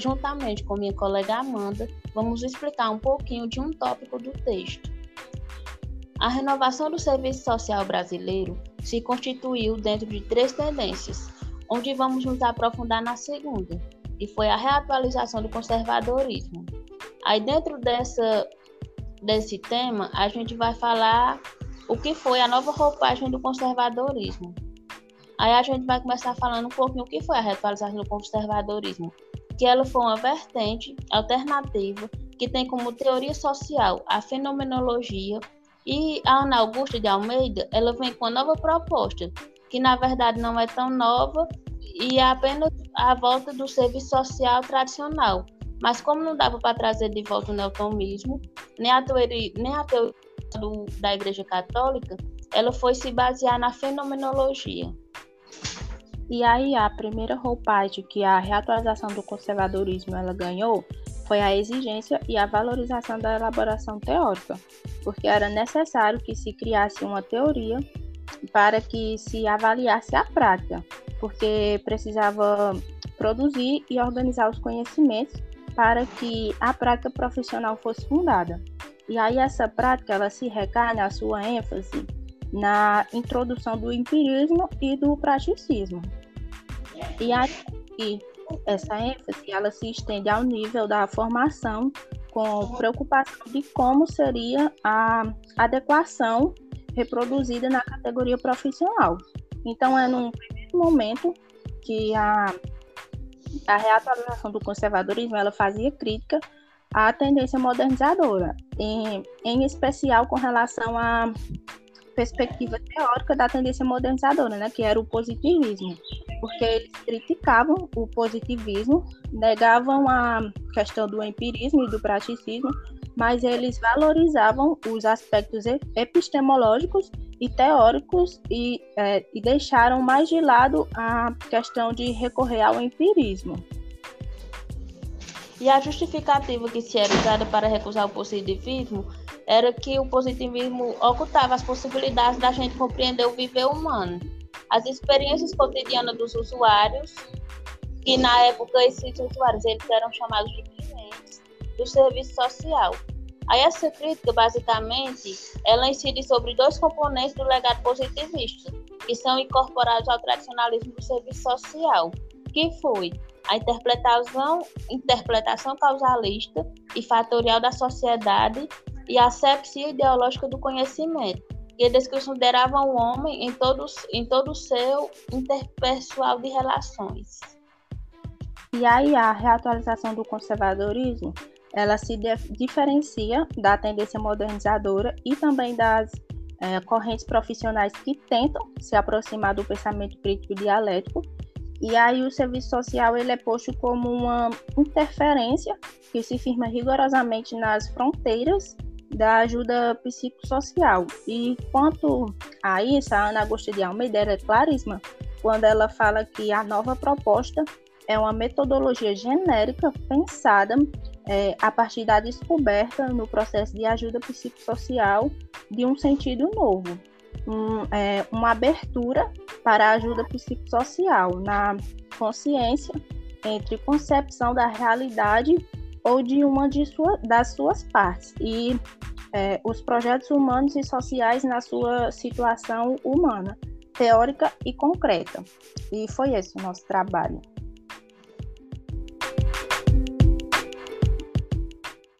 juntamente com minha colega Amanda, vamos explicar um pouquinho de um tópico do texto. A renovação do serviço social brasileiro se constituiu dentro de três tendências, onde vamos nos aprofundar na segunda, que foi a reatualização do conservadorismo. Aí dentro dessa desse tema, a gente vai falar o que foi a nova roupagem do conservadorismo. Aí a gente vai começar falando um pouquinho o que foi a reatualização do conservadorismo, que ela foi uma vertente alternativa que tem como teoria social a fenomenologia e a Ana Augusta de Almeida, ela vem com uma nova proposta, que na verdade não é tão nova e é apenas a volta do serviço social tradicional. Mas como não dava para trazer de volta o neotomismo, nem a teoria, nem a teoria do, da Igreja Católica, ela foi se basear na fenomenologia. E aí a primeira roupagem que a reatualização do conservadorismo ela ganhou foi a exigência e a valorização da elaboração teórica, porque era necessário que se criasse uma teoria para que se avaliasse a prática, porque precisava produzir e organizar os conhecimentos para que a prática profissional fosse fundada. E aí essa prática ela se recai na sua ênfase na introdução do empirismo e do praticismo. E aí essa ênfase ela se estende ao nível da formação com preocupação de como seria a adequação reproduzida na categoria profissional. Então é num primeiro momento que a, a reatualização do conservadorismo ela fazia crítica à tendência modernizadora, em, em especial com relação à perspectiva teórica da tendência modernizadora, né, que era o positivismo porque eles criticavam o positivismo, negavam a questão do empirismo e do praticismo, mas eles valorizavam os aspectos epistemológicos e teóricos e, é, e deixaram mais de lado a questão de recorrer ao empirismo. E a justificativa que se era usada para recusar o positivismo era que o positivismo ocultava as possibilidades da gente compreender o viver humano as experiências cotidianas dos usuários, que na época esses usuários eles eram chamados de clientes do serviço social. Aí essa crítica, basicamente, ela incide sobre dois componentes do legado positivista, que são incorporados ao tradicionalismo do serviço social, que foi a interpretação, interpretação causalista e fatorial da sociedade e a sepsia ideológica do conhecimento, eles consideravam o homem em todo, em todo o seu interpessoal de relações. E aí a reatualização do conservadorismo, ela se diferencia da tendência modernizadora e também das é, correntes profissionais que tentam se aproximar do pensamento crítico dialético. E aí o serviço social ele é posto como uma interferência que se firma rigorosamente nas fronteiras da ajuda psicossocial. E quanto a isso, a Ana Augusta de Almeida é claríssima quando ela fala que a nova proposta é uma metodologia genérica pensada é, a partir da descoberta no processo de ajuda psicossocial de um sentido novo, um, é, uma abertura para a ajuda psicossocial na consciência entre concepção da realidade ou de uma de sua, das suas partes e é, os projetos humanos e sociais na sua situação humana, teórica e concreta. E foi esse o nosso trabalho.